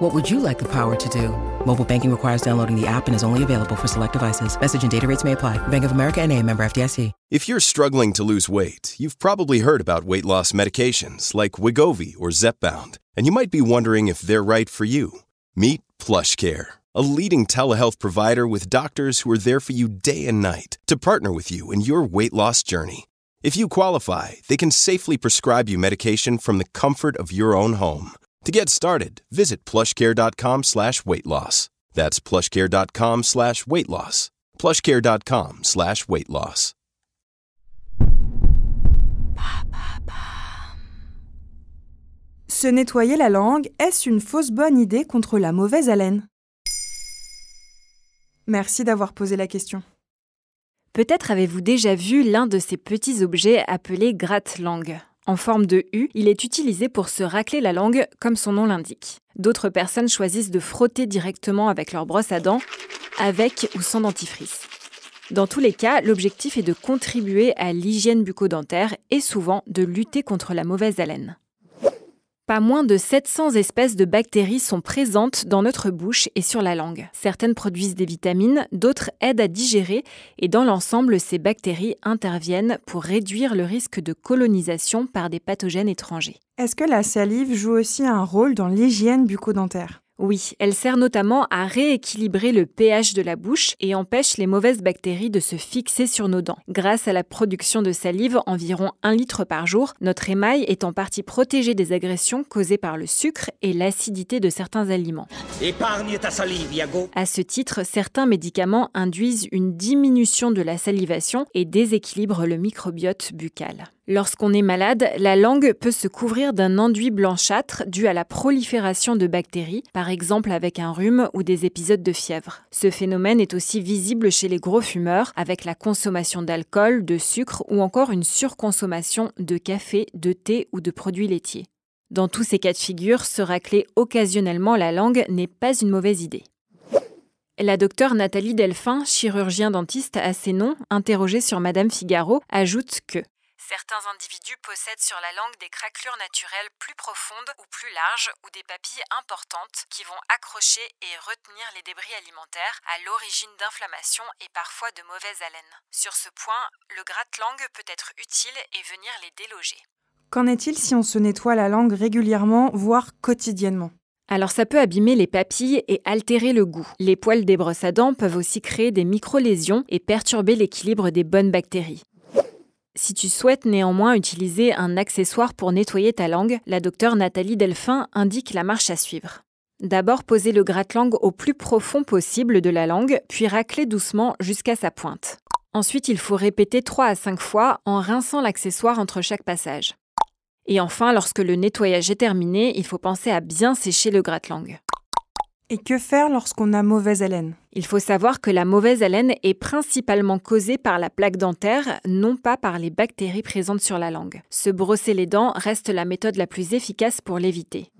What would you like the power to do? Mobile banking requires downloading the app and is only available for select devices. Message and data rates may apply. Bank of America and a member FDIC. If you're struggling to lose weight, you've probably heard about weight loss medications like Wigovi or Zepbound, and you might be wondering if they're right for you. Meet PlushCare, a leading telehealth provider with doctors who are there for you day and night to partner with you in your weight loss journey. If you qualify, they can safely prescribe you medication from the comfort of your own home. To get started, visit plushcare.com slash weight loss. That's plushcare.com slash weight loss. plushcare.com slash weight loss. Se nettoyer la langue, est-ce une fausse bonne idée contre la mauvaise haleine? Merci d'avoir posé la question. Peut-être avez-vous déjà vu l'un de ces petits objets appelés gratte-langue. En forme de U, il est utilisé pour se racler la langue, comme son nom l'indique. D'autres personnes choisissent de frotter directement avec leur brosse à dents, avec ou sans dentifrice. Dans tous les cas, l'objectif est de contribuer à l'hygiène bucco-dentaire et souvent de lutter contre la mauvaise haleine. Pas moins de 700 espèces de bactéries sont présentes dans notre bouche et sur la langue. Certaines produisent des vitamines, d'autres aident à digérer et dans l'ensemble, ces bactéries interviennent pour réduire le risque de colonisation par des pathogènes étrangers. Est-ce que la salive joue aussi un rôle dans l'hygiène bucco-dentaire? Oui, elle sert notamment à rééquilibrer le pH de la bouche et empêche les mauvaises bactéries de se fixer sur nos dents. Grâce à la production de salive, environ 1 litre par jour, notre émail est en partie protégé des agressions causées par le sucre et l'acidité de certains aliments. Épargne ta salive, Yago. À ce titre, certains médicaments induisent une diminution de la salivation et déséquilibrent le microbiote buccal. Lorsqu'on est malade, la langue peut se couvrir d'un enduit blanchâtre dû à la prolifération de bactéries, par exemple avec un rhume ou des épisodes de fièvre. Ce phénomène est aussi visible chez les gros fumeurs, avec la consommation d'alcool, de sucre ou encore une surconsommation de café, de thé ou de produits laitiers. Dans tous ces cas de figure, se racler occasionnellement la langue n'est pas une mauvaise idée. La docteure Nathalie Delphin, chirurgien dentiste à ses noms, interrogée sur Madame Figaro, ajoute que Certains individus possèdent sur la langue des craquelures naturelles plus profondes ou plus larges ou des papilles importantes qui vont accrocher et retenir les débris alimentaires à l'origine d'inflammations et parfois de mauvaise haleine. Sur ce point, le gratte-langue peut être utile et venir les déloger. Qu'en est-il si on se nettoie la langue régulièrement, voire quotidiennement? Alors ça peut abîmer les papilles et altérer le goût. Les poils des brosses à dents peuvent aussi créer des micro-lésions et perturber l'équilibre des bonnes bactéries. Si tu souhaites néanmoins utiliser un accessoire pour nettoyer ta langue, la docteure Nathalie Delphin indique la marche à suivre. D'abord, posez le gratte-langue au plus profond possible de la langue, puis raclez doucement jusqu'à sa pointe. Ensuite, il faut répéter 3 à 5 fois en rinçant l'accessoire entre chaque passage. Et enfin, lorsque le nettoyage est terminé, il faut penser à bien sécher le gratte-langue. Et que faire lorsqu'on a mauvaise haleine? Il faut savoir que la mauvaise haleine est principalement causée par la plaque dentaire, non pas par les bactéries présentes sur la langue. Se brosser les dents reste la méthode la plus efficace pour l'éviter.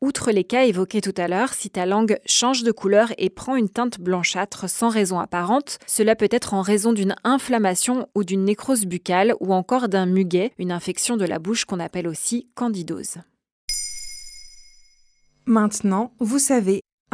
Outre les cas évoqués tout à l'heure, si ta langue change de couleur et prend une teinte blanchâtre sans raison apparente, cela peut être en raison d'une inflammation ou d'une nécrose buccale ou encore d'un muguet, une infection de la bouche qu'on appelle aussi candidose. Maintenant, vous savez,